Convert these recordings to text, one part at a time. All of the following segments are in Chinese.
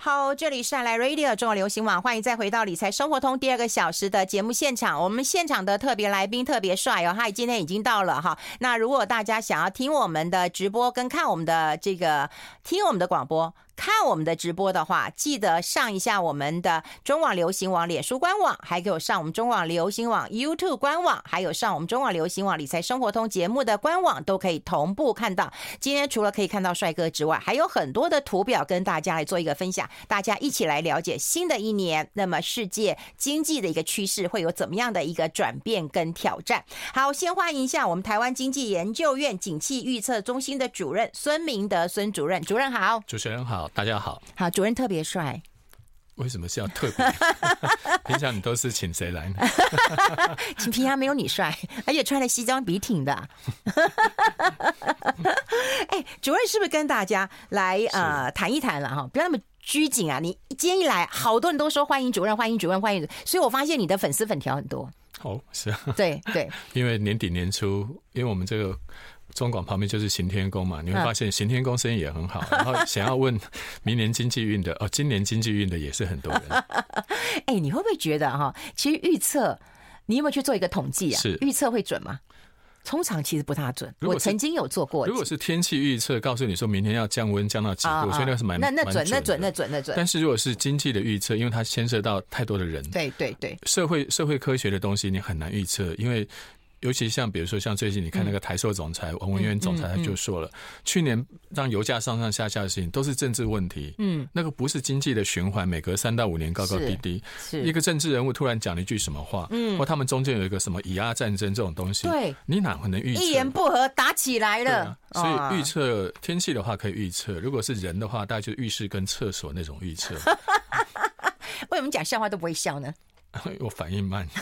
好，这里是爱来 Radio 中国流行网，欢迎再回到理财生活通第二个小时的节目现场。我们现场的特别来宾特别帅哦，嗨今天已经到了哈。那如果大家想要听我们的直播跟看我们的这个听我们的广播。看我们的直播的话，记得上一下我们的中网流行网脸书官网，还给我上我们中网流行网 YouTube 官网，还有上我们中网流行网理财生活通节目的官网，都可以同步看到。今天除了可以看到帅哥之外，还有很多的图表跟大家来做一个分享，大家一起来了解新的一年，那么世界经济的一个趋势会有怎么样的一个转变跟挑战。好，先欢迎一下我们台湾经济研究院景气预测中心的主任孙明德孙主任，主任好，主持人好。大家好，好，主任特别帅，为什么是要特别？平常你都是请谁来呢？请平常没有你帅，而且穿的西装笔挺的。哎，主任是不是跟大家来呃谈一谈了哈？不要那么拘谨啊！你今天一来，好多人都说欢迎主任，欢迎主任，欢迎。所以我发现你的粉丝粉条很多。哦，是啊，对对，因为年底年初，因为我们这个。中广旁边就是行天宫嘛，你会发现行天宫生意也很好。然后想要问明年经济运的哦，今年经济运的也是很多人。哎，你会不会觉得哈？其实预测，你有没有去做一个统计啊？是预测会准吗？通常其实不大准。我曾经有做过。如果是天气预测，告诉你说明天要降温降到几度，所以那是蛮那那准那准那准那准。但是如果是经济的预测，因为它牵涉到太多的人，对对对，社会社会科学的东西你很难预测，因为。尤其像比如说像最近你看那个台塑总裁王文渊总裁他就说了，去年让油价上上下下的事情都是政治问题，嗯，那个不是经济的循环，每隔三到五年高高低低，是一个政治人物突然讲了一句什么话，嗯，或他们中间有一个什么以压战争这种东西，对，你哪会能预测？一言不合打起来了，所以预测天气的话可以预测，如果是人的话，大概就是浴室跟厕所那种预测。为什么讲笑话都不会笑呢？我反应慢。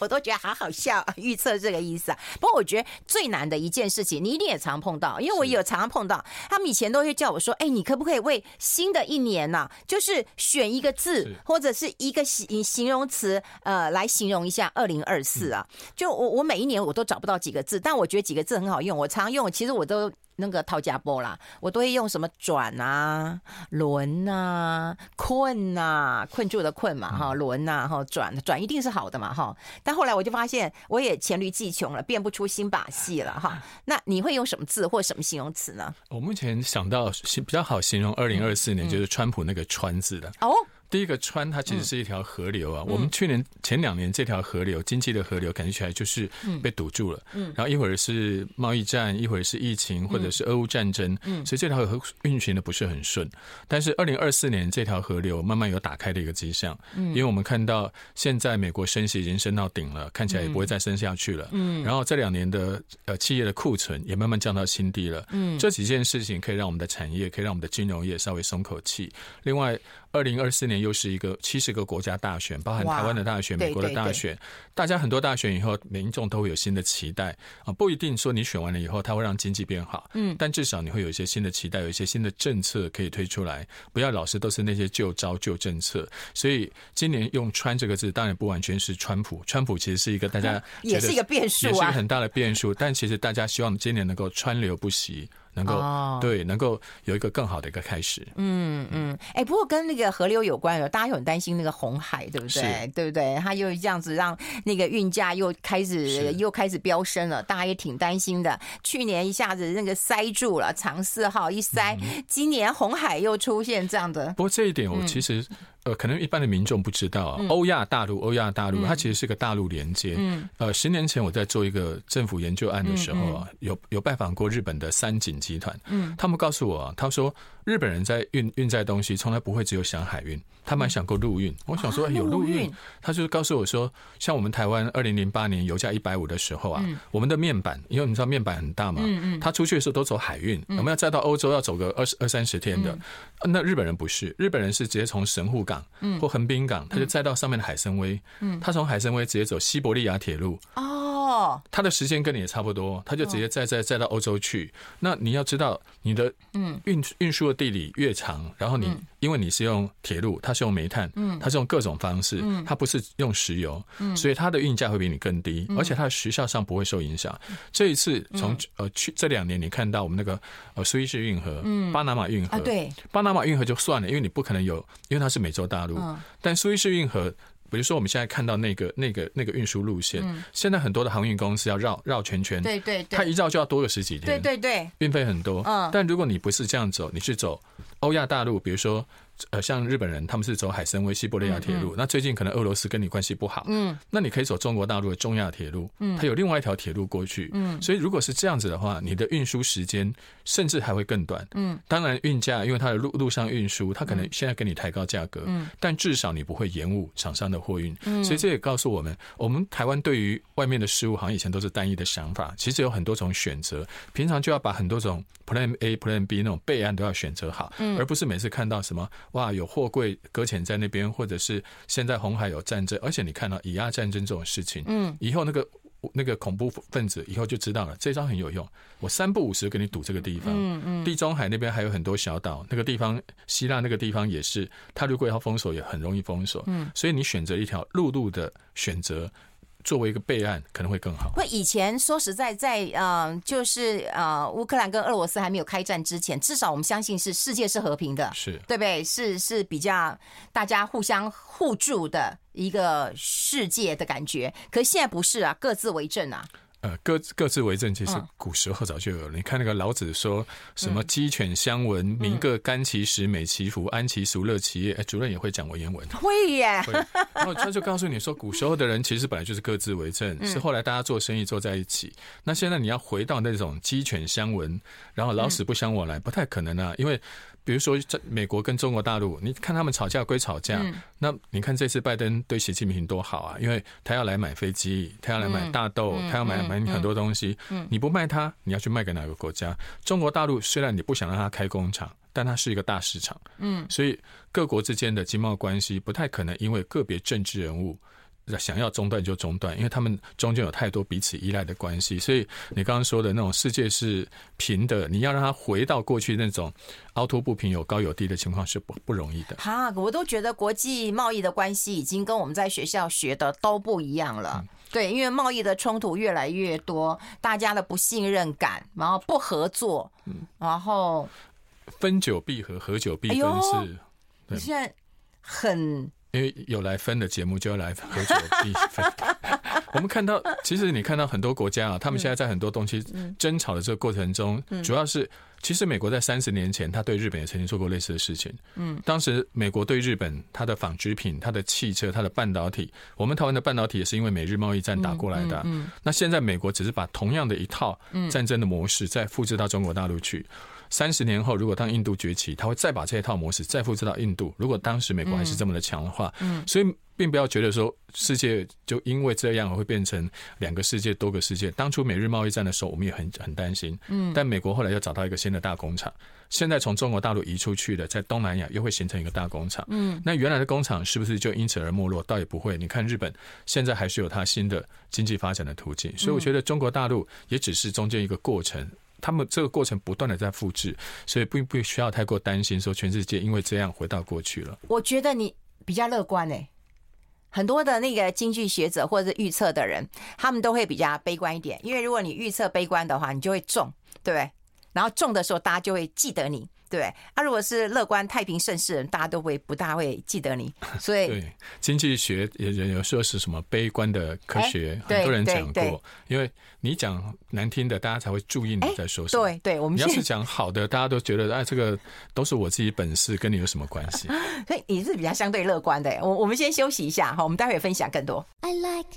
我都觉得好好笑，预测这个意思啊。不过我觉得最难的一件事情，你一定也常碰到，因为我也有常常碰到。他们以前都会叫我说：“哎，你可不可以为新的一年呐，就是选一个字或者是一个形形容词，呃，来形容一下二零二四啊？”就我我每一年我都找不到几个字，但我觉得几个字很好用，我常用。其实我都。那个套家波啦，我都会用什么转啊、轮啊、困啊、困住的困嘛，哈，轮啊，哈，转转一定是好的嘛，哈。但后来我就发现，我也黔驴技穷了，变不出新把戏了，哈。那你会用什么字或什么形容词呢？我目前想到比较好形容二零二四年，就是川普那个川字的哦。第一个川，它其实是一条河流啊。我们去年前两年这条河流，经济的河流，感觉起来就是被堵住了。嗯，然后一会儿是贸易战，一会儿是疫情，或者是俄乌战争。嗯，所以这条河运行的不是很顺。但是二零二四年这条河流慢慢有打开的一个迹象。嗯，因为我们看到现在美国升息已经升到顶了，看起来也不会再升下去了。嗯，然后这两年的呃企业的库存也慢慢降到新低了。嗯，这几件事情可以让我们的产业，可以让我们的金融业稍微松口气。另外。二零二四年又是一个七十个国家大选，包含台湾的大选、美国的大选，大家很多大选以后，民众都会有新的期待啊，不一定说你选完了以后，它会让经济变好，嗯，但至少你会有一些新的期待，有一些新的政策可以推出来，不要老是都是那些旧招旧政策。所以今年用“川”这个字，当然不完全是川普，川普其实是一个大家 也是一个变数，也是一个很大的变数，但其实大家希望今年能够川流不息。能够、oh. 对，能够有一个更好的一个开始。嗯嗯，哎、欸，不过跟那个河流有关的，大家又很担心那个红海，对不对？对不对？它又这样子让那个运价又开始又开始飙升了，大家也挺担心的。去年一下子那个塞住了，长四号一塞，嗯、今年红海又出现这样的。不过这一点我其实。嗯呃，可能一般的民众不知道啊，欧亚大陆，欧亚大陆，它其实是个大陆连接。嗯，呃，十年前我在做一个政府研究案的时候啊，有有拜访过日本的三井集团。嗯，他们告诉我，他说日本人在运运载东西，从来不会只有想海运，他们还想过陆运。我想说有陆运，他就告诉我说，像我们台湾二零零八年油价一百五的时候啊，我们的面板，因为你知道面板很大嘛，嗯嗯，他出去的时候都走海运，我们要再到欧洲要走个二十二三十天的。那日本人不是，日本人是直接从神户港。或横滨港，他就载到上面的海参崴。嗯，他从海参崴直接走西伯利亚铁路。哦，哦，他的时间跟你也差不多，他就直接载载载到欧洲去。那你要知道，你的嗯。运运输的地理越长，然后你因为你是用铁路，它是用煤炭，嗯，它是用各种方式，嗯，它不是用石油，嗯，所以它的运价会比你更低，而且它的时效上不会受影响。这一次从呃去这两年，你看到我们那个呃苏伊士运河，嗯，巴拿马运河，对，巴拿马运河就算了，因为你不可能有，因为它是美洲大陆，但苏伊士运河。比如说，我们现在看到那个、那个、那个运输路线，现在很多的航运公司要绕绕圈圈，对对，它一绕就要多个十几天，对对对，运费很多。嗯，但如果你不是这样走，你是走欧亚大陆，比如说。呃，像日本人，他们是走海参崴西伯利亚铁路。那最近可能俄罗斯跟你关系不好，嗯，那你可以走中国大陆的中亚铁路，嗯，它有另外一条铁路过去，嗯，所以如果是这样子的话，你的运输时间甚至还会更短，嗯，当然运价，因为它的路路上运输，它可能现在给你抬高价格，嗯，但至少你不会延误厂商的货运，嗯，所以这也告诉我们，我们台湾对于外面的事物，好像以前都是单一的想法，其实有很多种选择，平常就要把很多种 Plan A、Plan B 那种备案都要选择好，嗯，而不是每次看到什么哇有货柜。会搁浅在那边，或者是现在红海有战争，而且你看到以亚战争这种事情，嗯，以后那个那个恐怖分子以后就知道了，这招很有用。我三不五时给你堵这个地方，嗯嗯，地中海那边还有很多小岛，那个地方希腊那个地方也是，他如果要封锁也很容易封锁，嗯，所以你选择一条陆路的选择。作为一个备案，可能会更好。会以前说实在，在呃，就是呃，乌克兰跟俄罗斯还没有开战之前，至少我们相信是世界是和平的，是对不对？是是比较大家互相互助的一个世界的感觉。可是现在不是啊，各自为政啊。呃，各各自为政，其实古时候早就有了。嗯、你看那个老子说什么“鸡犬相闻，民各甘其食，美其服，安其俗，乐其业”。哎，主任也会讲文言文，会耶。会然后他就告诉你说，古时候的人其实本来就是各自为政，嗯、是后来大家做生意做在一起。那现在你要回到那种鸡犬相闻，然后老死不相往来，不太可能啊，因为。比如说，在美国跟中国大陆，你看他们吵架归吵架，嗯、那你看这次拜登对习近平多好啊，因为他要来买飞机，他要来买大豆，嗯、他要买买很多东西。嗯、你不卖他，你要去卖给哪个国家？中国大陆虽然你不想让他开工厂，但它是一个大市场。嗯，所以各国之间的经贸关系不太可能因为个别政治人物。想要中断就中断，因为他们中间有太多彼此依赖的关系，所以你刚刚说的那种世界是平的，你要让它回到过去那种凹凸不平、有高有低的情况是不不容易的。哈，我都觉得国际贸易的关系已经跟我们在学校学的都不一样了。嗯、对，因为贸易的冲突越来越多，大家的不信任感，然后不合作，嗯，然后分久必合，合久必分是。哎、你现在很。因为有来分的节目，就要来合久必分。我们看到，其实你看到很多国家啊，他们现在在很多东西争吵的这个过程中，主要是其实美国在三十年前，他对日本也曾经做过类似的事情。嗯，当时美国对日本，它的纺织品、它的汽车、它的半导体，我们台湾的半导体也是因为美日贸易战打过来的。嗯，那现在美国只是把同样的一套战争的模式再复制到中国大陆去。三十年后，如果当印度崛起，他会再把这一套模式再复制到印度。如果当时美国还是这么的强的话，嗯，所以并不要觉得说世界就因为这样而会变成两个世界、多个世界。当初美日贸易战的时候，我们也很很担心，嗯，但美国后来又找到一个新的大工厂，现在从中国大陆移出去的，在东南亚又会形成一个大工厂，嗯，那原来的工厂是不是就因此而没落？倒也不会。你看日本现在还是有它新的经济发展的途径，所以我觉得中国大陆也只是中间一个过程。他们这个过程不断的在复制，所以并不需要太过担心，说全世界因为这样回到过去了。我觉得你比较乐观诶，很多的那个经济学者或者是预测的人，他们都会比较悲观一点，因为如果你预测悲观的话，你就会中，对不对？然后中的时候，大家就会记得你。对，啊，如果是乐观太平盛世人，大家都会不大会记得你。所以，对经济学也有有说是什么悲观的科学，很多人讲过。因为你讲难听的，大家才会注意你在说什么。对，对我们你要是讲好的，大家都觉得哎，这个都是我自己本事，跟你有什么关系？所以你是比较相对乐观的。我我们先休息一下，好，我们待会分享更多。I like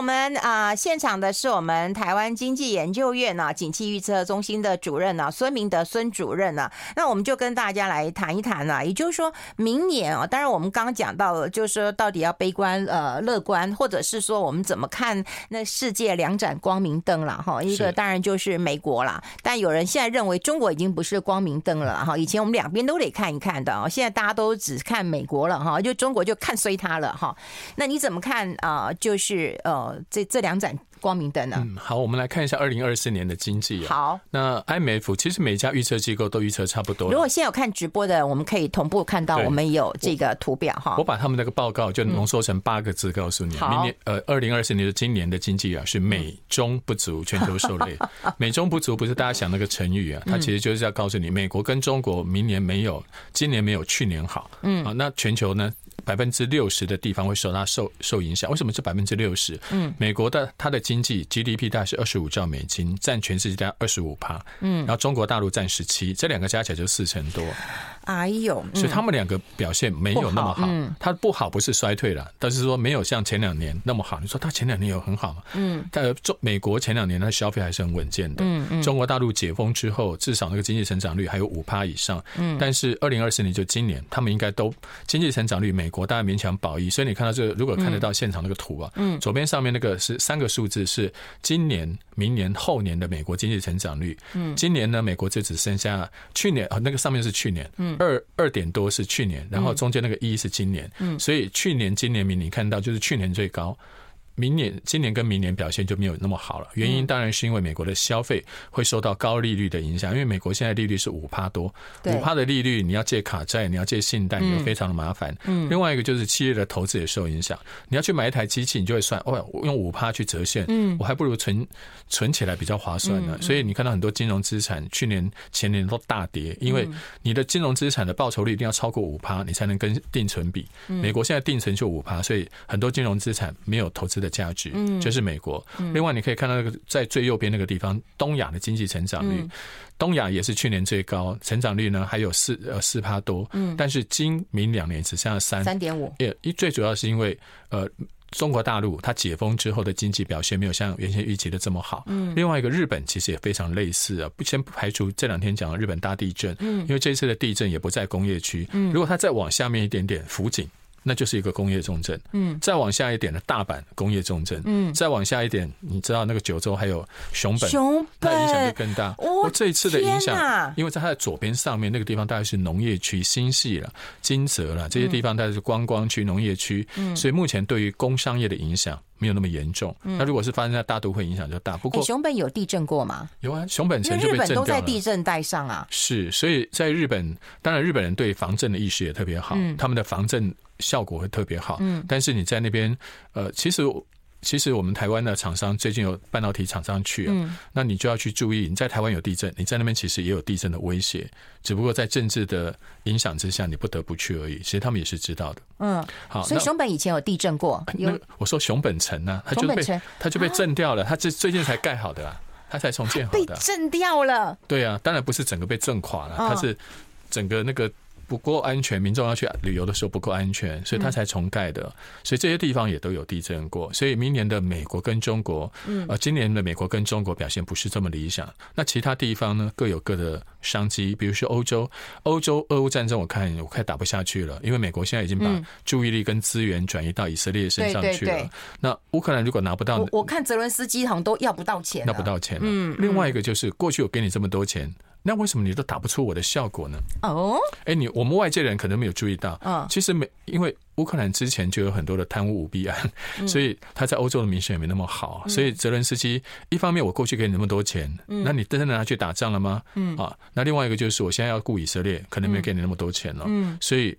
我们啊、呃，现场的是我们台湾经济研究院呢、啊，景气预测中心的主任呢、啊，孙明德孙主任呢、啊。那我们就跟大家来谈一谈啊，也就是说明年啊，当然我们刚刚讲到了，就是说到底要悲观呃乐观，或者是说我们怎么看那世界两盏光明灯了哈。一个当然就是美国啦，但有人现在认为中国已经不是光明灯了哈。以前我们两边都得看一看的啊，现在大家都只看美国了哈，就中国就看衰它了哈。那你怎么看啊？就是呃，这这两盏。光明灯呢？嗯，好，我们来看一下二零二四年的经济。好，那 IMF 其实每家预测机构都预测差不多。如果现在有看直播的，我们可以同步看到我们有这个图表哈。我把他们那个报告就浓缩成八个字告诉你：明年呃，二零二四年的今年的经济啊是美中不足，全球受累。美中不足不是大家想那个成语啊，它其实就是要告诉你，美国跟中国明年没有，今年没有去年好。嗯，啊，那全球呢？百分之六十的地方会受它受受影响，为什么是百分之六十？嗯，美国的它的经济 GDP 大概是二十五兆美金，占全世界大概二十五趴。嗯，然后中国大陆占十七，这两个加起来就四成多。哎呦，所以他们两个表现没有那么好。嗯，它不好不是衰退了，但是说没有像前两年那么好。你说他前两年有很好吗？嗯，但中美国前两年它消费还是很稳健的。嗯嗯，中国大陆解封之后，至少那个经济成长率还有五趴以上。嗯，但是二零二四年就今年，他们应该都经济成长率，美国大概勉强保一。所以你看到这个，如果看得到现场那个图啊，嗯，左边上面那个是三个数字，是今年、明年、后年的美国经济成长率。嗯，今年呢，美国就只剩下去年啊，那个上面是去年，嗯，二二点多是去年，然后中间那个一是今年，嗯，所以去年、今年、明年看到就是去年最高。明年、今年跟明年表现就没有那么好了。原因当然是因为美国的消费会受到高利率的影响，因为美国现在利率是五趴多，五趴的利率你要借卡债，你要借信贷，你就非常的麻烦。嗯。另外一个就是企业的投资也受影响，你要去买一台机器，你就会算，哦，用五趴去折现，嗯，我还不如存存起来比较划算呢。所以你看到很多金融资产去年、前年都大跌，因为你的金融资产的报酬率一定要超过五趴，你才能跟定存比。美国现在定存就五趴，所以很多金融资产没有投资的价值，嗯，就是美国。另外，你可以看到那个在最右边那个地方，东亚的经济成长率，东亚也是去年最高，成长率呢还有四呃四趴多，嗯，但是今明两年只剩下三。三点五，也一最主要是因为呃中国大陆它解封之后的经济表现没有像原先预期的这么好，嗯，另外一个日本其实也非常类似啊，不先不排除这两天讲的日本大地震，嗯，因为这次的地震也不在工业区，嗯，如果它再往下面一点点，福井。那就是一个工业重镇，嗯，再往下一点的大阪工业重镇，嗯，再往下一点，你知道那个九州还有熊本，熊本。那影响就更大。哦，这一次的影响，因为在它的左边上面那个地方大概是农业区，新系了、金泽了这些地方，大概是观光区、农业区，嗯，所以目前对于工商业的影响没有那么严重。那如果是发生在大都会，影响就大。不过熊本有地震过吗？有啊，熊本城就被震掉了。日本都在地震带上啊。是，所以在日本，当然日本人对防震的意识也特别好，他们的防震。效果会特别好，嗯，但是你在那边，呃，其实其实我们台湾的厂商最近有半导体厂商去，嗯，那你就要去注意，你在台湾有地震，你在那边其实也有地震的威胁，只不过在政治的影响之下，你不得不去而已。其实他们也是知道的，嗯，好，所以熊本以前有地震过，那我说熊本城呢，它就被它就被震掉了，它这最近才盖好的，它才重建好的，被震掉了，对啊，当然不是整个被震垮了，它是整个那个。不够安全，民众要去旅游的时候不够安全，所以他才重盖的。所以这些地方也都有地震过。所以明年的美国跟中国，呃，今年的美国跟中国表现不是这么理想。那其他地方呢，各有各的商机。比如说欧洲，欧洲俄乌战争，我看我快打不下去了，因为美国现在已经把注意力跟资源转移到以色列身上去了。那乌克兰如果拿不到，我看泽伦斯基好像都要不到钱，要不到钱。嗯，另外一个就是过去我给你这么多钱。那为什么你都打不出我的效果呢？哦，哎，你我们外界人可能没有注意到，嗯，其实没，因为乌克兰之前就有很多的贪污舞弊案，所以他在欧洲的名声也没那么好。所以泽伦斯基一方面我过去给你那么多钱，那你真的拿去打仗了吗？嗯啊，那另外一个就是我现在要雇以色列，可能没有给你那么多钱了，嗯，所以。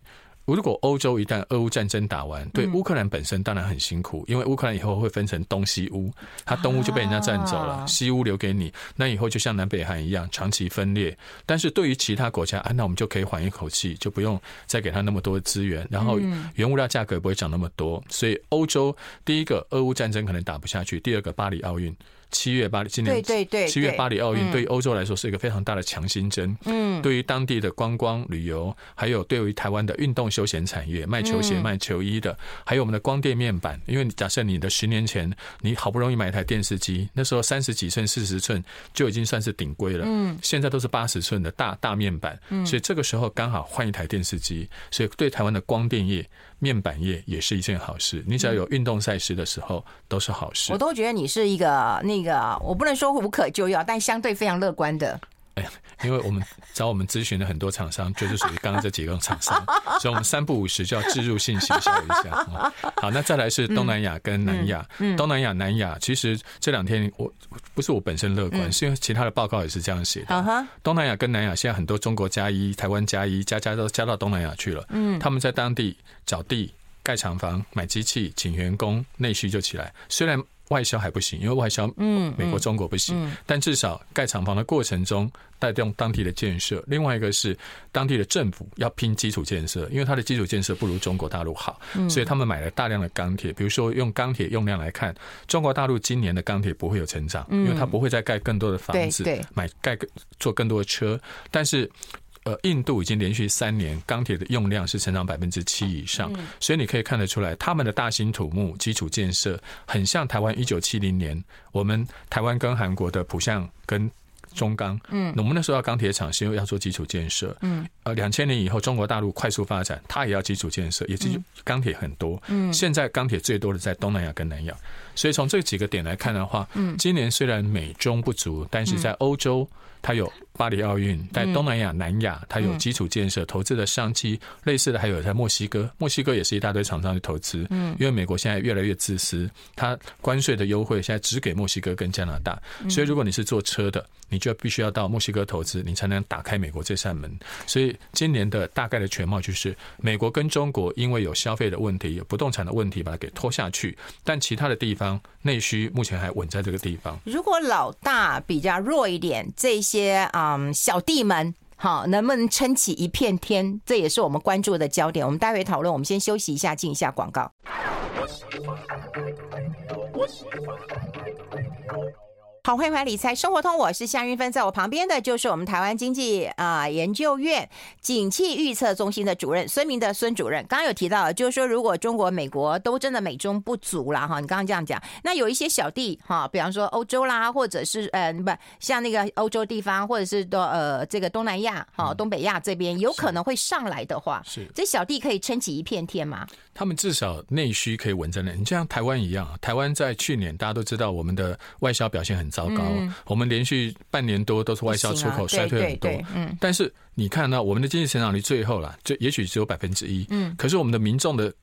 如果欧洲一旦俄乌战争打完，对乌克兰本身当然很辛苦，因为乌克兰以后会分成东西乌，它东乌就被人家占走了，西乌留给你，那以后就像南北韩一样长期分裂。但是对于其他国家，啊，那我们就可以缓一口气，就不用再给他那么多资源，然后原物料价格也不会涨那么多。所以欧洲第一个俄乌战争可能打不下去，第二个巴黎奥运。七月巴黎今年对对对，七月巴黎奥运对于欧洲来说是一个非常大的强心针。嗯，对于当地的观光旅游，还有对于台湾的运动休闲产业，卖球鞋、卖球衣的，还有我们的光电面板。因为假设你的十年前你好不容易买一台电视机，那时候三十几寸、四十寸就已经算是顶规了。嗯，现在都是八十寸的大大面板。嗯，所以这个时候刚好换一台电视机，所以对台湾的光电业。面板业也是一件好事，你只要有运动赛事的时候都是好事。我都觉得你是一个那个，我不能说无可救药，但相对非常乐观的。哎，因为我们找我们咨询的很多厂商，就是属于刚刚这几个厂商，所以我们三不五时就要置入性行销一下。好，那再来是东南亚跟南亚。东南亚、南亚，其实这两天我不是我本身乐观，是因为其他的报告也是这样写的。东南亚跟南亚现在很多中国加一、台湾加一，加加都加到东南亚去了。嗯，他们在当地找地、盖厂房、买机器、请员工，内需就起来。虽然。外销还不行，因为外销，嗯，美国、中国不行。但至少盖厂房的过程中带动当地的建设。另外一个是当地的政府要拼基础建设，因为它的基础建设不如中国大陆好，所以他们买了大量的钢铁。比如说用钢铁用量来看，中国大陆今年的钢铁不会有成长，因为它不会再盖更多的房子，买盖做更多的车，但是。呃，印度已经连续三年钢铁的用量是成长百分之七以上，所以你可以看得出来，他们的大兴土木基础建设很像台湾一九七零年，我们台湾跟韩国的浦项跟中钢，嗯，我们那时候要钢铁厂是因为要做基础建设，嗯，呃，两千年以后中国大陆快速发展，它也要基础建设，也是钢铁很多，嗯，现在钢铁最多的在东南亚跟南亚，所以从这几个点来看的话，嗯，今年虽然美中不足，但是在欧洲。它有巴黎奥运，在东南亚、南亚，它有基础建设投资的商机。类似的还有在墨西哥，墨西哥也是一大堆厂商去投资。嗯，因为美国现在越来越自私，它关税的优惠现在只给墨西哥跟加拿大。所以如果你是做车的，你就必须要到墨西哥投资，你才能打开美国这扇门。所以今年的大概的全貌就是，美国跟中国因为有消费的问题、有不动产的问题，把它给拖下去。但其他的地方内需目前还稳在这个地方。如果老大比较弱一点，这些。些嗯，小弟们，好，能不能撑起一片天？这也是我们关注的焦点。我们待会讨论。我们先休息一下，进一下广告。好，欢迎回来理财生活通，我是夏云芬，在我旁边的就是我们台湾经济啊研究院景气预测中心的主任孙明的孙主任。刚刚有提到，就是说如果中国、美国都真的美中不足了哈，你刚刚这样讲，那有一些小弟哈，比方说欧洲啦，或者是呃不像那个欧洲地方，或者是都呃这个东南亚哈、东北亚这边有可能会上来的话，是这小弟可以撑起一片天吗？他们至少内需可以稳在那，你就像台湾一样，台湾在去年大家都知道我们的外销表现很糟糕，嗯、我们连续半年多都是外销出口衰退很多。嗯，但是你看到我们的经济成长率最后了，就也许只有百分之一。嗯，可是我们的民众的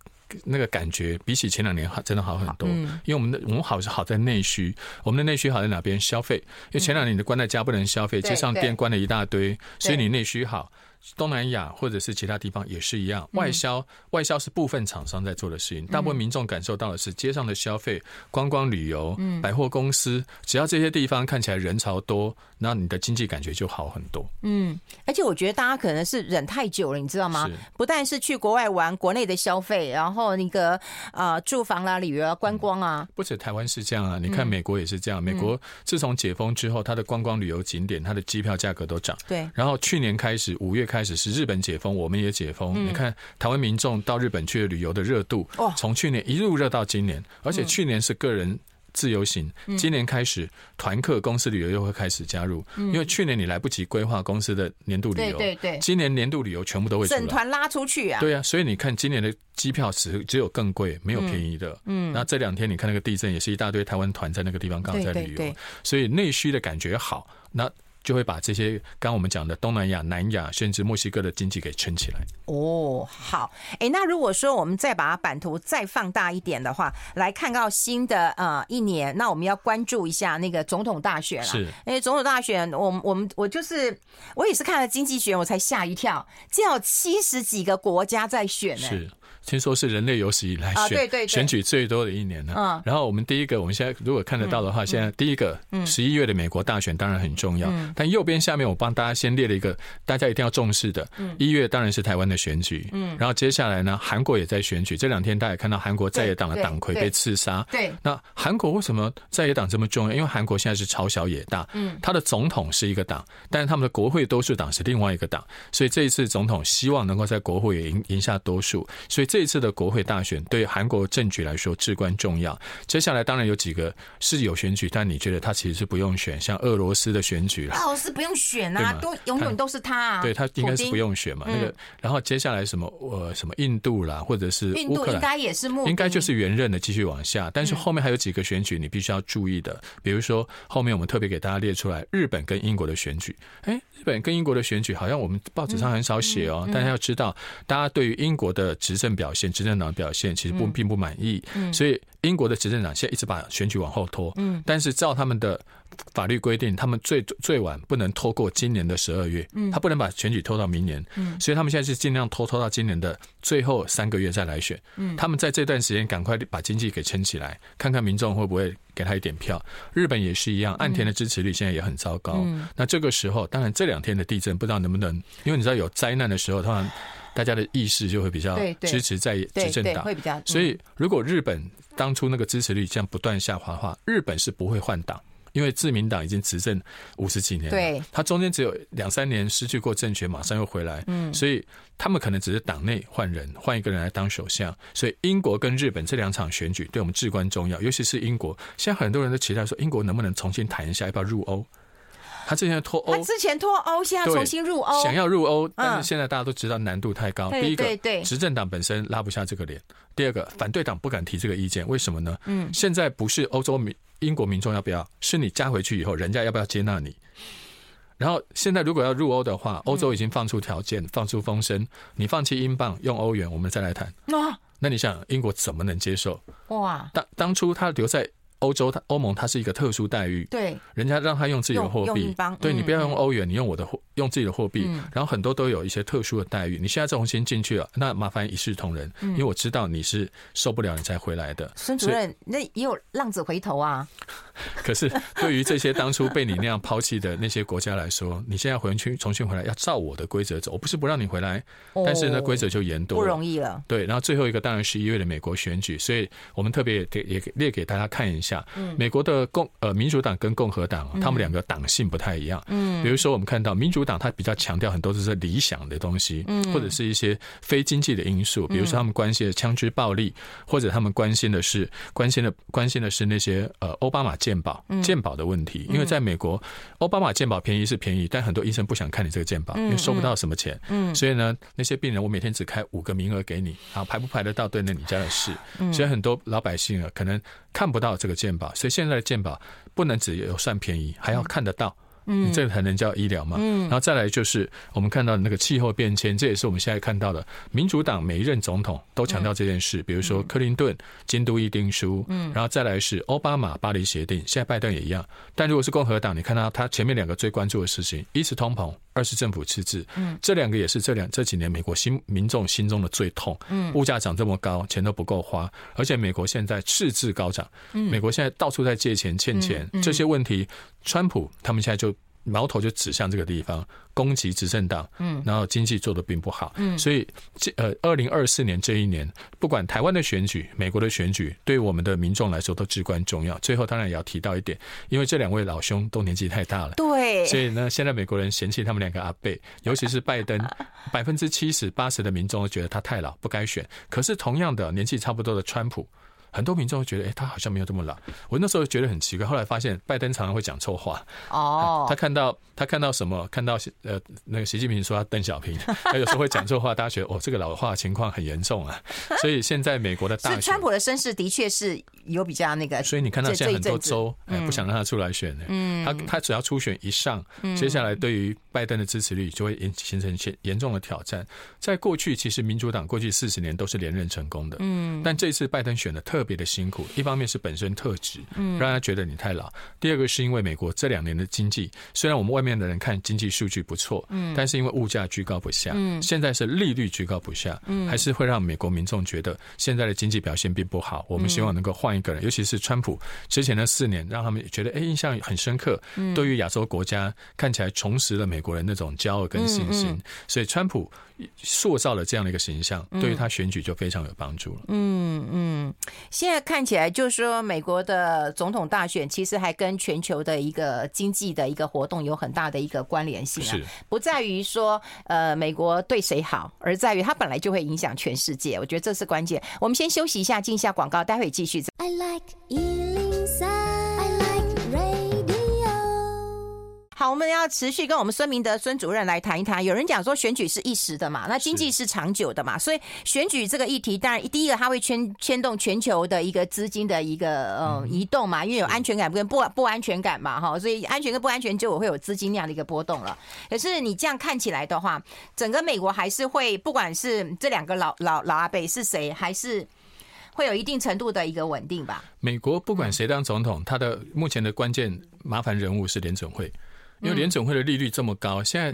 那个感觉比起前两年好，真的好很多。嗯，因为我们的我们好是好在内需，我们的内需好在哪边？消费。因为前两年你的关在家不能消费，街上店关了一大堆，所以你内需好。东南亚或者是其他地方也是一样，外销外销是部分厂商在做的事情，大部分民众感受到的是街上的消费、观光旅游、百货公司，只要这些地方看起来人潮多，那你的经济感觉就好很多。嗯，而且我觉得大家可能是忍太久了，你知道吗？不但是去国外玩，国内的消费，然后那个啊住房啦、旅游啊、观光啊，不止台湾是这样啊，你看美国也是这样。美国自从解封之后，它的观光旅游景点、它的机票价格都涨。对，然后去年开始五月开始是日本解封，我们也解封。你看台湾民众到日本去旅游的热度，从去年一路热到今年，而且去年是个人自由行，今年开始团客公司旅游又会开始加入，因为去年你来不及规划公司的年度旅游，对对对，今年年度旅游全部都会整团拉出去啊。对啊，所以你看今年的机票只只有更贵，没有便宜的。嗯，那这两天你看那个地震，也是一大堆台湾团在那个地方刚好在旅游，所以内需的感觉好。那就会把这些刚刚我们讲的东南亚、南亚，甚至墨西哥的经济给撑起来。哦，好，哎，那如果说我们再把版图再放大一点的话，来看到新的呃一年，那我们要关注一下那个总统大选了。是，因为总统大选，我我们我就是我也是看了经济学，我才吓一跳，竟然有七十几个国家在选呢。是。听说是人类有史以来选选举最多的一年呢。嗯，然后我们第一个，我们现在如果看得到的话，现在第一个十一月的美国大选当然很重要，但右边下面我帮大家先列了一个大家一定要重视的，一月当然是台湾的选举，嗯，然后接下来呢，韩国也在选举，这两天大家也看到韩国在野党的党魁被刺杀，对，那韩国为什么在野党这么重要？因为韩国现在是朝小野大，嗯，他的总统是一个党，但是他们的国会多数党是另外一个党，所以这一次总统希望能够在国会也赢赢下多数，所以这一次的国会大选对韩国政局来说至关重要。接下来当然有几个是有选举，但你觉得他其实是不用选，像俄罗斯的选举，俄罗斯不用选啊，都永远都是他啊，对他应该是不用选嘛。那个，然后接下来什么呃什么印度啦，或者是印度应该也是应该就是原任的继续往下，但是后面还有几个选举你必须要注意的，比如说后面我们特别给大家列出来日本跟英国的选举，哎，日本跟英国的选举好像我们报纸上很少写哦，大家要知道，大家对于英国的执政表现、执政党表现其实不并不满意，所以英国的执政党现在一直把选举往后拖，嗯。但是照他们的法律规定，他们最最晚不能拖过今年的十二月，嗯。他不能把选举拖到明年，嗯。所以他们现在是尽量拖拖到今年的最后三个月再来选，嗯。他们在这段时间赶快把经济给撑起来，看看民众会不会给他一点票。日本也是一样，岸田的支持率现在也很糟糕，那这个时候，当然这两天的地震不知道能不能，因为你知道有灾难的时候，通常大家的意识就会比较支持在执政党，所以如果日本当初那个支持率这样不断下滑的话，日本是不会换党。因为自民党已经执政五十几年了，对，他中间只有两三年失去过政权，马上又回来，嗯，所以他们可能只是党内换人，换一个人来当首相。所以英国跟日本这两场选举对我们至关重要，尤其是英国。现在很多人都期待说，英国能不能重新谈一下要不要入欧？他之前脱欧，他之前脱欧，现在重新入欧，想要入欧，但是现在大家都知道难度太高。第一个，执政党本身拉不下这个脸；第二个，反对党不敢提这个意见，为什么呢？嗯，现在不是欧洲民英国民众要不要，是你加回去以后，人家要不要接纳你？然后现在如果要入欧的话，欧洲已经放出条件，放出风声，你放弃英镑，用欧元，我们再来谈。那你想英国怎么能接受？哇，当当初他留在。欧洲，它欧盟它是一个特殊待遇，对，人家让他用自己的货币，对，你不要用欧元，你用我的货，用自己的货币，然后很多都有一些特殊的待遇。你现在重新进去了，那麻烦一视同仁，因为我知道你是受不了你才回来的。孙主任，那也有浪子回头啊。可是对于这些当初被你那样抛弃的那些国家来说，你现在回去重新回来，要照我的规则走。我不是不让你回来，但是呢规则就严多了，不容易了。对，然后最后一个当然是一月的美国选举，所以我们特别给也列给大家看一下。下，美国的共呃民主党跟共和党，他们两个党性不太一样。嗯，比如说我们看到民主党，他比较强调很多都是理想的东西，嗯，或者是一些非经济的因素，比如说他们关心的枪支暴力，或者他们关心的是关心的关心的是那些呃奥巴马健保健保的问题。因为在美国，奥巴马健保便宜是便宜，但很多医生不想看你这个健保，因为收不到什么钱。嗯，所以呢，那些病人我每天只开五个名额给你，啊，排不排得到对那你家的事。所以很多老百姓啊，可能看不到这个。健保，所以现在的健保不能只有算便宜，还要看得到。嗯，这个才能叫医疗嘛。嗯，然后再来就是我们看到的那个气候变迁，这也是我们现在看到的。民主党每一任总统都强调这件事，比如说克林顿京都议定书，嗯，然后再来是奥巴马巴黎协定，现在拜登也一样。但如果是共和党，你看到他前面两个最关注的事情，一是通膨，二是政府赤字，嗯，这两个也是这两这几年美国心民众心中的最痛。嗯，物价涨这么高，钱都不够花，而且美国现在赤字高涨，嗯，美国现在到处在借钱欠钱，这些问题。川普他们现在就矛头就指向这个地方，攻击执政党，嗯，然后经济做的并不好，嗯，所以这呃，二零二四年这一年，不管台湾的选举、美国的选举，对我们的民众来说都至关重要。最后当然也要提到一点，因为这两位老兄都年纪太大了，对，所以呢，现在美国人嫌弃他们两个阿贝，尤其是拜登，百分之七十八十的民众都觉得他太老，不该选。可是同样的年纪差不多的川普。很多民众会觉得，哎、欸，他好像没有这么老。我那时候觉得很奇怪，后来发现拜登常常会讲错话。哦，他看到他看到什么？看到呃，那个习近平说他邓小平，他有时候会讲错话，大家觉得哦，这个老化情况很严重啊。所以现在美国的大选，川普的身世的确是有比较那个。所以你看到现在很多州，哎，不想让他出来选的。嗯，他他只要初选一上，接下来对于拜登的支持率就会形成严严重的挑战。在过去，其实民主党过去四十年都是连任成功的。嗯，但这次拜登选的特。特别的辛苦，一方面是本身特质，嗯，让他觉得你太老；第二个是因为美国这两年的经济，虽然我们外面面的人看经济数据不错，嗯，但是因为物价居高不下，嗯，现在是利率居高不下，嗯，还是会让美国民众觉得现在的经济表现并不好。我们希望能够换一个人，尤其是川普之前的四年，让他们觉得哎印象很深刻，对于亚洲国家看起来重拾了美国人那种骄傲跟信心，所以川普。塑造了这样的一个形象，对于他选举就非常有帮助了。嗯嗯，现在看起来就是说，美国的总统大选其实还跟全球的一个经济的一个活动有很大的一个关联性啊，是不在于说呃美国对谁好，而在于它本来就会影响全世界。我觉得这是关键。我们先休息一下，进一下广告，待会继续。I like 好，我们要持续跟我们孙明德孙主任来谈一谈。有人讲说选举是一时的嘛，那经济是长久的嘛，所以选举这个议题，当然第一个它会牵牵动全球的一个资金的一个呃移动嘛，因为有安全感跟不不安全感嘛，哈，所以安全跟不安全就会有资金那样的一个波动了。可是你这样看起来的话，整个美国还是会，不管是这两个老老老阿伯是谁，还是会有一定程度的一个稳定吧。美国不管谁当总统，他的目前的关键麻烦人物是联准会。因为联准会的利率这么高，现在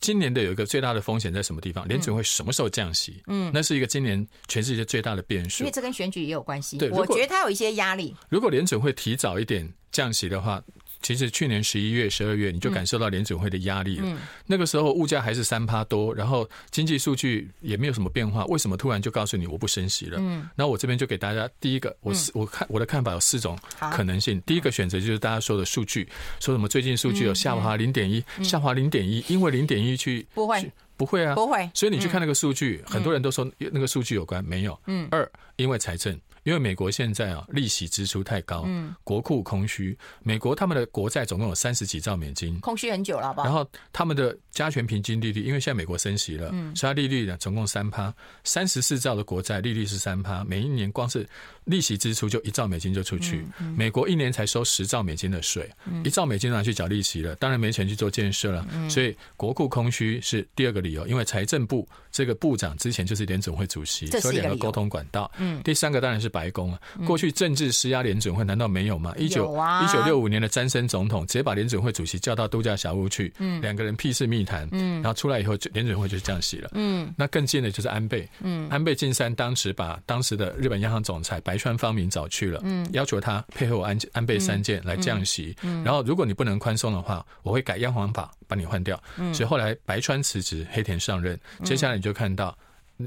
今年的有一个最大的风险在什么地方？联准会什么时候降息？嗯，那是一个今年全世界最大的变数。因为这跟选举也有关系。对，我觉得它有一些压力。如果联准会提早一点降息的话。其实去年十一月、十二月，你就感受到联准会的压力了。那个时候物价还是三趴多，然后经济数据也没有什么变化，为什么突然就告诉你我不升息了？嗯，那我这边就给大家第一个，我是我看我的看法有四种可能性。第一个选择就是大家说的数据，说什么最近数据有下滑零点一，下滑零点一，因为零点一去不会不会啊，不会。所以你去看那个数据，很多人都说那个数据有关，没有。嗯。二，因为财政。因为美国现在啊，利息支出太高，嗯，国库空虚。美国他们的国债总共有三十几兆美金，空虚很久了，好不好？然后他们的加权平均利率，因为现在美国升息了，嗯，所以它利率呢总共三趴，三十四兆的国债利率是三趴，每一年光是利息支出就一兆美金就出去。美国一年才收十兆美金的税，一兆美金拿去缴利息了，当然没钱去做建设了，所以国库空虚是第二个理由。因为财政部这个部长之前就是联总会主席，所以两个沟通管道。嗯，第三个当然是。白宫啊，过去政治施压联准会难道没有吗？一九一九六五年的詹森总统直接把联准会主席叫到度假小屋去，嗯，两个人屁事密谈，嗯，然后出来以后，联准会就是降息了，嗯，那更近的就是安倍，嗯，安倍晋三当时把当时的日本央行总裁白川方明找去了，嗯，要求他配合我安安倍三件来降息，嗯，然后如果你不能宽松的话，我会改央行法把你换掉，嗯，所以后来白川辞职，黑田上任，接下来你就看到。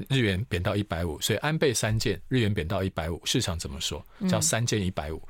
日元贬到一百五，所以安倍三件，日元贬到一百五，市场怎么说？叫三件一百五。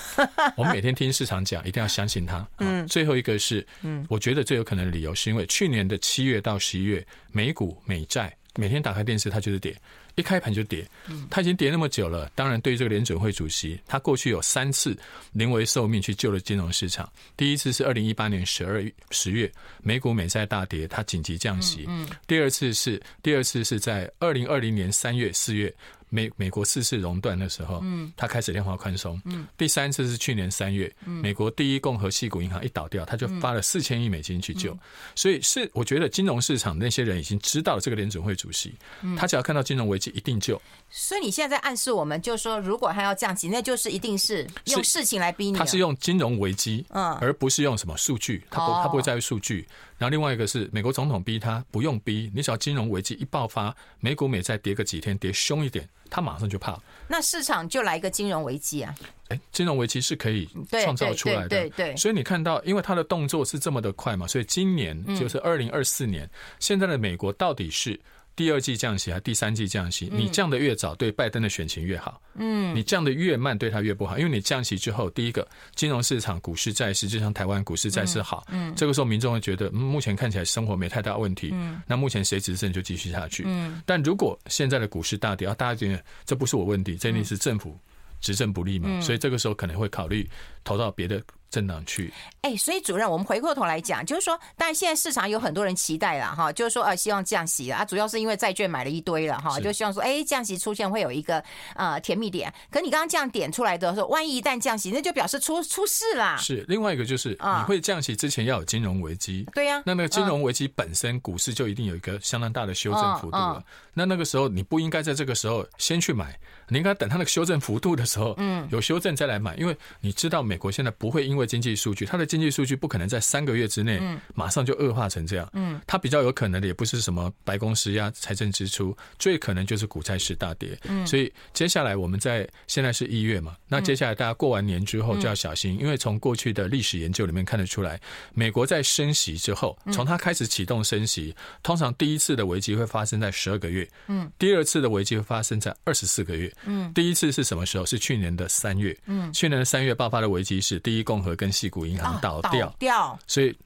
我们每天听市场讲，一定要相信他。嗯，最后一个是，嗯，我觉得最有可能的理由是因为去年的七月到十一月，美股美债每天打开电视它就是跌。一开盘就跌，它已经跌那么久了。当然，对于这个联准会主席，他过去有三次临危受命去救了金融市场。第一次是二零一八年十二月十月，美股美债大跌，他紧急降息。第二次是第二次是在二零二零年三月四月。美美国四次熔断的时候，嗯，他开始量化宽松，嗯，第三次是去年三月，嗯，美国第一共和系股银行一倒掉，他就发了四千亿美金去救，所以是我觉得金融市场那些人已经知道了这个联准会主席，他只要看到金融危机一定救。所以你现在在暗示我们，就是说如果他要降息，那就是一定是用事情来逼你，他是用金融危机，嗯，而不是用什么数据，他不他不会在于数据。然后另外一个是美国总统逼他不用逼，你只要金融危机一爆发，美股美债跌个几天，跌凶一点。他马上就怕，那市场就来一个金融危机啊！哎，金融危机是可以创造出来的，对对。所以你看到，因为他的动作是这么的快嘛，所以今年就是二零二四年，现在的美国到底是第二季降息还是第三季降息？你降的越早，对拜登的选情越好。嗯，你降的越慢，对他越不好。因为你降息之后，第一个金融市场、股市、债市，就像台湾股市、债市好。嗯，这个时候民众会觉得，目前看起来生活没太大问题。嗯，那目前谁执政就继续下去。嗯，但如果现在的股市大跌，啊，大家觉得这不是我问题，这一定是政府执政不利嘛？所以这个时候可能会考虑投到别的。政党去，哎，所以主任，我们回过头来讲，就是说，但现在市场有很多人期待了哈，就是说，呃，希望降息了啊，主要是因为债券买了一堆了哈，就希望说，哎，降息出现会有一个呃甜蜜点。可你刚刚这样点出来的时候，万一一旦降息，那就表示出出事啦。是另外一个，就是你会降息之前要有金融危机，对呀。那那个金融危机本身，股市就一定有一个相当大的修正幅度了。那那个时候你不应该在这个时候先去买，你应该等它那个修正幅度的时候，嗯，有修正再来买，因为你知道美国现在不会因为为经济数据，它的经济数据不可能在三个月之内马上就恶化成这样。嗯，它比较有可能的也不是什么白宫施压财政支出，最可能就是股债市大跌。嗯，所以接下来我们在现在是一月嘛，那接下来大家过完年之后就要小心，因为从过去的历史研究里面看得出来，美国在升息之后，从它开始启动升息，通常第一次的危机会发生在十二个月，嗯，第二次的危机会发生在二十四个月，嗯，第一次是什么时候？是去年的三月，嗯，去年的三月爆发的危机是第一共和跟矽谷银行倒掉，倒掉，所以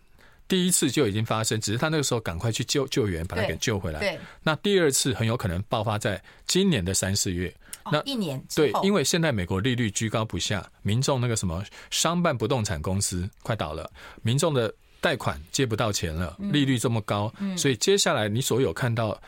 第一次就已经发生，只是他那个时候赶快去救救援，把他给救回来。对，那第二次很有可能爆发在今年的三四月，那一年对，因为现在美国利率居高不下，民众那个什么商办不动产公司快倒了，民众的贷款借不到钱了，利率这么高，所以接下来你所有看到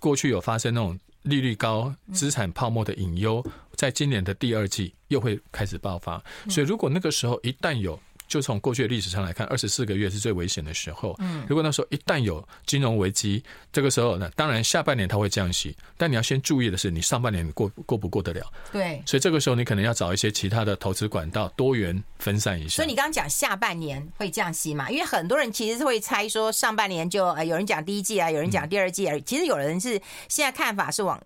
过去有发生那种。利率高、资产泡沫的隐忧，在今年的第二季又会开始爆发。所以，如果那个时候一旦有，就从过去的历史上来看，二十四个月是最危险的时候。嗯，如果那时候一旦有金融危机，这个时候呢，当然下半年它会降息，但你要先注意的是，你上半年过过不过得了？对，所以这个时候你可能要找一些其他的投资管道，多元分散一下。所以你刚刚讲下半年会降息嘛？因为很多人其实是会猜说上半年就呃有人讲第一季啊，有人讲第二季啊，其实有人是现在看法是往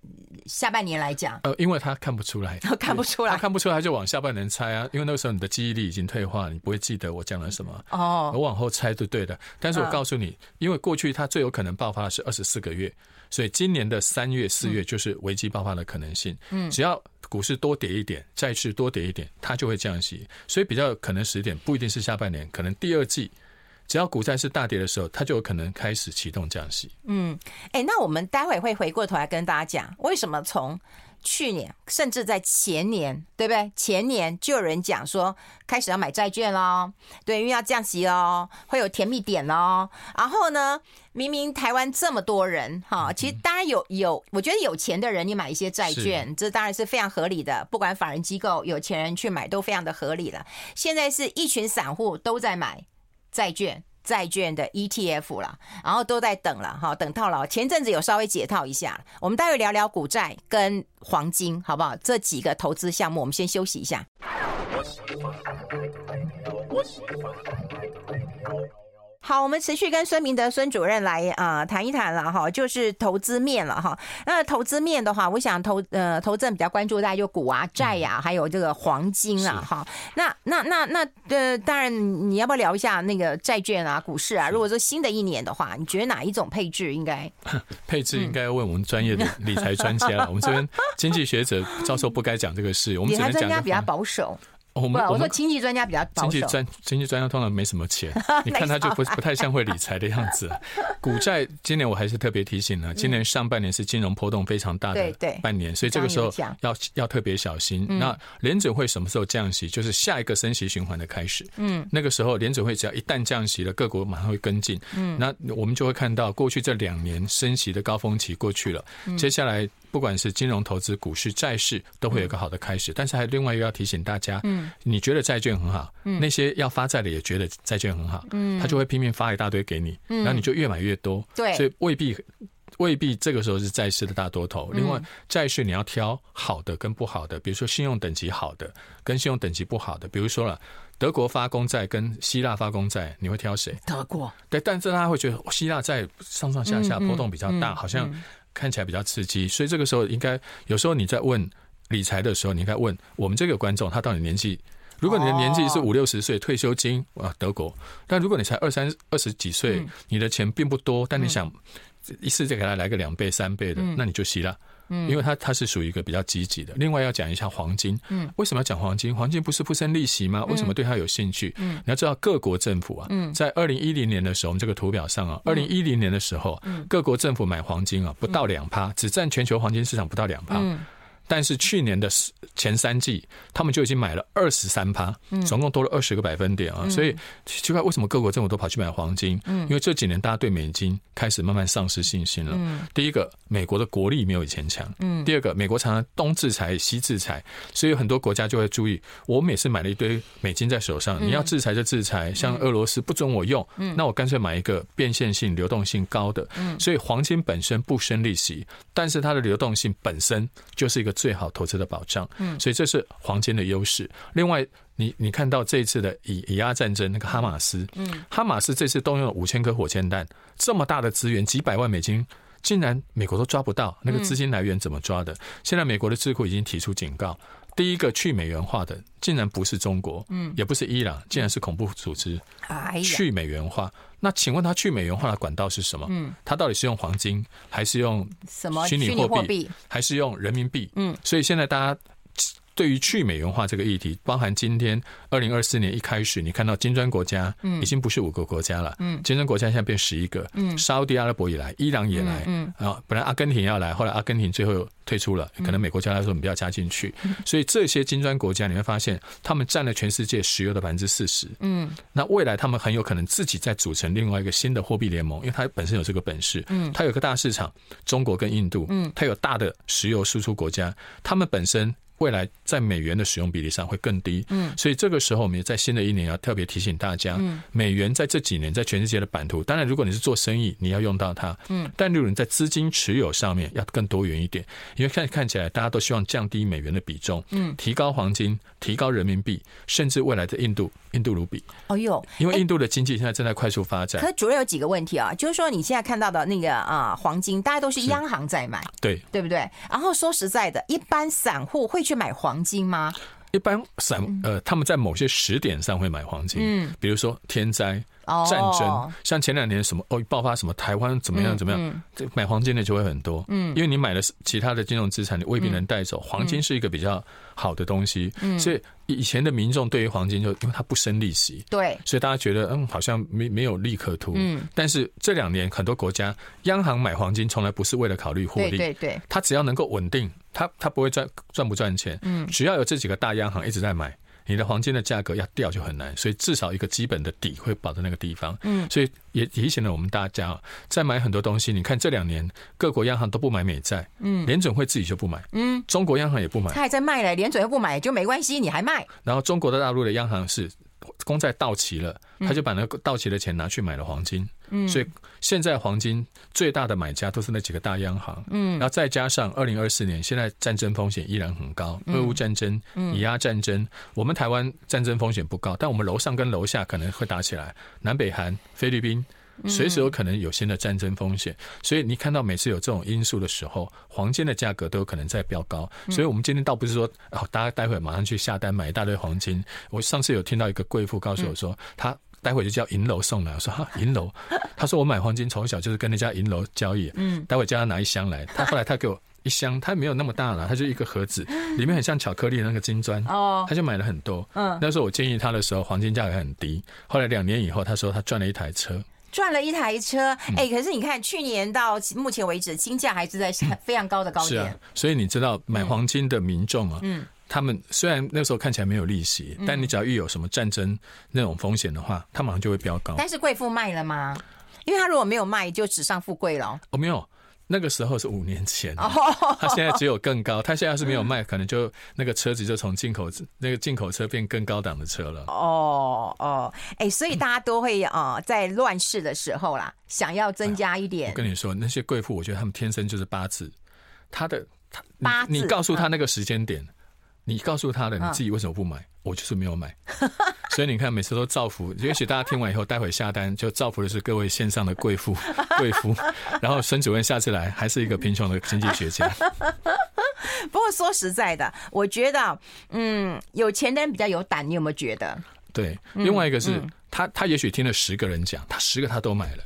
下半年来讲。呃，因为他看不出来，看不出来，他看不出来，他就往下半年猜啊。因为那个时候你的记忆力已经退化，你不会记。记得我讲了什么？哦，我往后猜就对的。但是我告诉你，因为过去它最有可能爆发的是二十四个月，所以今年的三月、四月就是危机爆发的可能性。嗯，只要股市多跌一点，债市多跌一点，它就会降息。所以比较可能时点不一定是下半年，可能第二季，只要股债是大跌的时候，它就有可能开始启动降息。嗯，哎，那我们待会会回过头来跟大家讲，为什么从。去年甚至在前年，对不对？前年就有人讲说，开始要买债券喽，对，因为要降息喽，会有甜蜜点喽。然后呢，明明台湾这么多人，哈，其实当然有有，我觉得有钱的人你买一些债券，这当然是非常合理的。不管法人机构、有钱人去买，都非常的合理了。现在是一群散户都在买债券。债券的 ETF 了，然后都在等了哈，等套牢。前阵子有稍微解套一下，我们待会聊聊股债跟黄金，好不好？这几个投资项目，我们先休息一下。好，我们持续跟孙明德孙主任来啊、呃、谈一谈了哈，就是投资面了哈。那投资面的话，我想投呃投资人比较关注大家就股啊、债呀、啊，还有这个黄金啊哈。那那那那呃，当然你要不要聊一下那个债券啊、股市啊？如果说新的一年的话，你觉得哪一种配置应该？配置应该要问我们专业的理财专家了。我们这边经济学者教授不该讲这个事，我们只能讲专家比较保守。我们我说经济专家比较保守，经济专经济专家通常没什么钱，你看他就不不太像会理财的样子。股债今年我还是特别提醒了，今年上半年是金融波动非常大的半年，所以这个时候要要特别小心。那联准会什么时候降息？就是下一个升息循环的开始。嗯，那个时候联准会只要一旦降息了，各国马上会跟进。嗯，那我们就会看到过去这两年升息的高峰期过去了，接下来。不管是金融投资、股市、债市，都会有一个好的开始。但是还另外一个要提醒大家，嗯，你觉得债券很好，嗯，那些要发债的也觉得债券很好，嗯，他就会拼命发一大堆给你，嗯，然后你就越买越多，对，所以未必未必这个时候是债市的大多头。另外，债市你要挑好的跟不好的，比如说信用等级好的跟信用等级不好的，比如说了德国发公债跟希腊发公债，你会挑谁？德国，对，但是大家会觉得希腊债上上下下波动比较大，好像。看起来比较刺激，所以这个时候应该有时候你在问理财的时候，你应该问我们这个观众他到底年纪。如果你的年纪是五六十岁，退休金啊，德国；但如果你才二三二十几岁，你的钱并不多，但你想一次再给他来个两倍三倍的，那你就希腊。嗯，因为它它是属于一个比较积极的。另外要讲一下黄金，嗯，为什么要讲黄金？黄金不是不生利息吗？为什么对它有兴趣？嗯，你要知道各国政府啊，在二零一零年的时候，我们这个图表上啊，二零一零年的时候，各国政府买黄金啊，不到两趴，只占全球黄金市场不到两趴。但是去年的前三季，他们就已经买了二十三趴，总共多了二十个百分点啊！所以奇怪，为什么各国政府都跑去买黄金？因为这几年大家对美金开始慢慢丧失信心了。第一个，美国的国力没有以前强；第二个，美国常常东制裁西制裁，所以很多国家就会注意。我每次买了一堆美金在手上，你要制裁就制裁，像俄罗斯不准我用，那我干脆买一个变现性、流动性高的。所以黄金本身不生利息，但是它的流动性本身就是一个。最好投资的保障，嗯，所以这是黄金的优势。另外，你你看到这一次的以以阿战争，那个哈马斯，嗯，哈马斯这次动用了五千颗火箭弹，这么大的资源，几百万美金，竟然美国都抓不到，那个资金来源怎么抓的？现在美国的智库已经提出警告。第一个去美元化的，竟然不是中国，嗯，也不是伊朗，竟然是恐怖组织。去美元化，那请问他去美元化的管道是什么？嗯，他到底是用黄金，还是用什么虚拟货币，还是用人民币？嗯，所以现在大家。对于去美元化这个议题，包含今天二零二四年一开始，你看到金砖国家，已经不是五个国家了，嗯，金砖国家现在变十一个，嗯，沙乌地阿拉伯也来，伊朗也来，嗯，啊，本来阿根廷要来，后来阿根廷最后退出了，可能美国叫他说你不要加进去，所以这些金砖国家你会发现，他们占了全世界石油的百分之四十，嗯，那未来他们很有可能自己再组成另外一个新的货币联盟，因为它本身有这个本事，嗯，它有个大市场，中国跟印度，嗯，它有大的石油输出国家，他们本身。未来在美元的使用比例上会更低，嗯，所以这个时候我们也在新的一年要特别提醒大家，嗯，美元在这几年在全世界的版图，当然如果你是做生意，你要用到它，嗯，但如果你在资金持有上面要更多元一点，因为看看起来大家都希望降低美元的比重，嗯，提高黄金，提高人民币，甚至未来的印度印度卢比，哦哟，因为印度的经济现在正在快速发展，可主要有几个问题啊，就是说你现在看到的那个啊黄金，大家都是央行在买，对，对不对？然后说实在的，一般散户会去买黄金吗？一般散呃，他们在某些时点上会买黄金，嗯，比如说天灾、战争，像前两年什么哦爆发什么台湾怎么样怎么样，这买黄金的就会很多，嗯，因为你买了其他的金融资产，你未必能带走，黄金是一个比较好的东西，所以以前的民众对于黄金就因为它不生利息，对，所以大家觉得嗯好像没没有利可图，嗯，但是这两年很多国家央行买黄金从来不是为了考虑获利，对对，它只要能够稳定。它它不会赚赚不赚钱，嗯，只要有这几个大央行一直在买，你的黄金的价格要掉就很难，所以至少一个基本的底会保在那个地方，嗯，所以也提醒了我们大家，在买很多东西，你看这两年各国央行都不买美债，嗯，联准会自己就不买，嗯，中国央行也不买，他还在卖嘞，联准又不买就没关系，你还卖，然后中国的大陆的央行是公债到期了，他就把那个到期的钱拿去买了黄金。嗯，所以现在黄金最大的买家都是那几个大央行，嗯，然后再加上二零二四年，现在战争风险依然很高，俄乌战争、以阿战争，我们台湾战争风险不高，但我们楼上跟楼下可能会打起来，南北韩、菲律宾随时有可能有新的战争风险，所以你看到每次有这种因素的时候，黄金的价格都有可能在飙高，所以我们今天倒不是说哦，大家待会马上去下单买一大堆黄金，我上次有听到一个贵妇告诉我说，他。待会就叫银楼送来，我说哈 银楼，他说我买黄金从小就是跟那家银楼交易，嗯，待会叫他拿一箱来，他后来他给我一箱，他没有那么大了，他就一个盒子，里面很像巧克力的那个金砖，哦，他就买了很多，嗯，那时候我建议他的时候，黄金价格很低，后来两年以后，他说他赚了一台车，赚了一台车，哎，可是你看去年到目前为止，金价还是在非常高的高点，是啊，所以你知道买黄金的民众啊，嗯。他们虽然那时候看起来没有利息，但你只要一有什么战争那种风险的话，它马上就会飙高。但是贵妇卖了吗？因为他如果没有卖，就纸上富贵了。哦，没有，那个时候是五年前，他现在只有更高。他现在要是没有卖，可能就那个车子就从进口那个进口车变更高档的车了。哦哦，哎，所以大家都会啊，在乱世的时候啦，想要增加一点。我跟你说，那些贵妇，我觉得他们天生就是八字，他的他八字，你告诉他那个时间点。你告诉他的，你自己为什么不买？嗯、我就是没有买，所以你看每次都造福。也许大家听完以后，待会下单就造福的是各位线上的贵妇、贵妇。然后孙主任下次来还是一个贫穷的经济学家。不过说实在的，我觉得，嗯，有钱的人比较有胆。你有没有觉得？对，另外一个是、嗯、他，他也许听了十个人讲，他十个他都买了。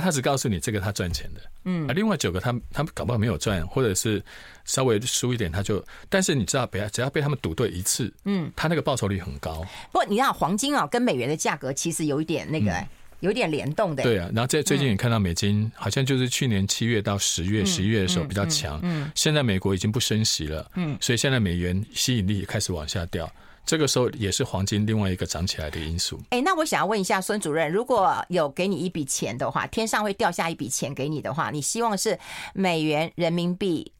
他只告诉你这个他赚钱的，嗯，啊，另外九个他他搞不好没有赚，或者是稍微输一点，他就，但是你知道，不要只要被他们赌对一次，嗯，他那个报酬率很高。不过你看黄金啊，跟美元的价格其实有一点那个，有点联动的。对啊，然后在最近你看到美金好像就是去年七月到十月、十一月的时候比较强，嗯，现在美国已经不升息了，嗯，所以现在美元吸引力也开始往下掉。这个时候也是黄金另外一个涨起来的因素。哎，那我想要问一下孙主任，如果有给你一笔钱的话，天上会掉下一笔钱给你的话，你希望是美元、人民币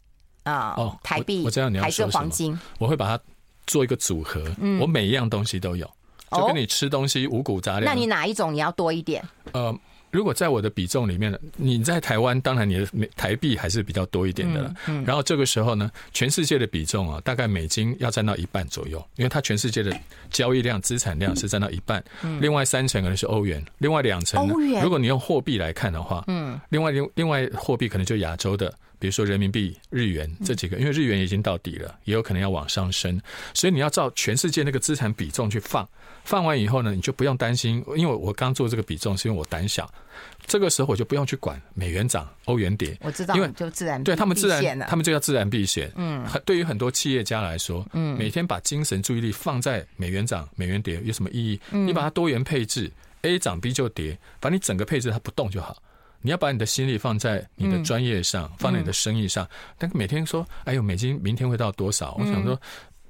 啊、呃哦、台币，我知道你要说什么，还是黄金？我会把它做一个组合，嗯、我每一样东西都有，就跟你吃东西五谷杂粮。那你哪一种你要多一点？呃，如果在我的比重里面呢，你在台湾当然你的台币还是比较多一点的了。嗯，然后这个时候呢，全世界的比重啊，大概美金要占到一半左右，因为它全世界的交易量、资产量是占到一半。嗯，另外三成可能是欧元，另外两成呢，如果你用货币来看的话，嗯，另外另另外货币可能就亚洲的。比如说人民币、日元这几个，因为日元已经到底了，也有可能要往上升，所以你要照全世界那个资产比重去放。放完以后呢，你就不用担心，因为我刚做这个比重是因为我胆小，这个时候我就不用去管美元涨、欧元跌。我知道，因为就自然对他们自然，他们就叫自然避险。嗯，对于很多企业家来说，嗯，每天把精神注意力放在美元涨、美元跌有什么意义？你把它多元配置，A 涨 B 就跌，把你整个配置它不动就好。你要把你的心力放在你的专业上，放在你的生意上。但每天说，哎呦，美金明天会到多少？我想说。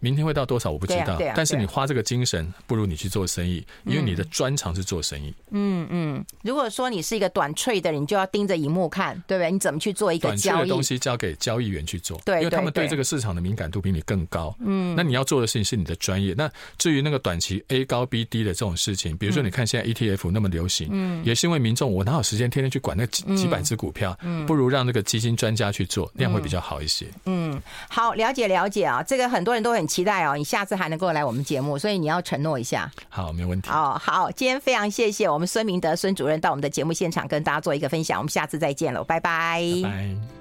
明天会到多少我不知道，啊啊、但是你花这个精神，不如你去做生意，因为你的专长是做生意。嗯嗯，如果说你是一个短 trade 的人，你就要盯着荧幕看，对不对？你怎么去做一个交易？短 trade 的东西交给交易员去做，对，因为他们对这个市场的敏感度比你更高。嗯，那你要做的事情是你的专业。那至于那个短期 A 高 B 低的这种事情，比如说你看现在 ETF 那么流行，嗯，也是因为民众我哪有时间天天去管那几几百只股票？嗯，不如让那个基金专家去做，那样会比较好一些。嗯，好，了解了解啊，这个很多人都很期待哦，你下次。还能够来我们节目，所以你要承诺一下。好，没问题。哦，好，今天非常谢谢我们孙明德孙主任到我们的节目现场跟大家做一个分享，我们下次再见了，拜拜。拜拜。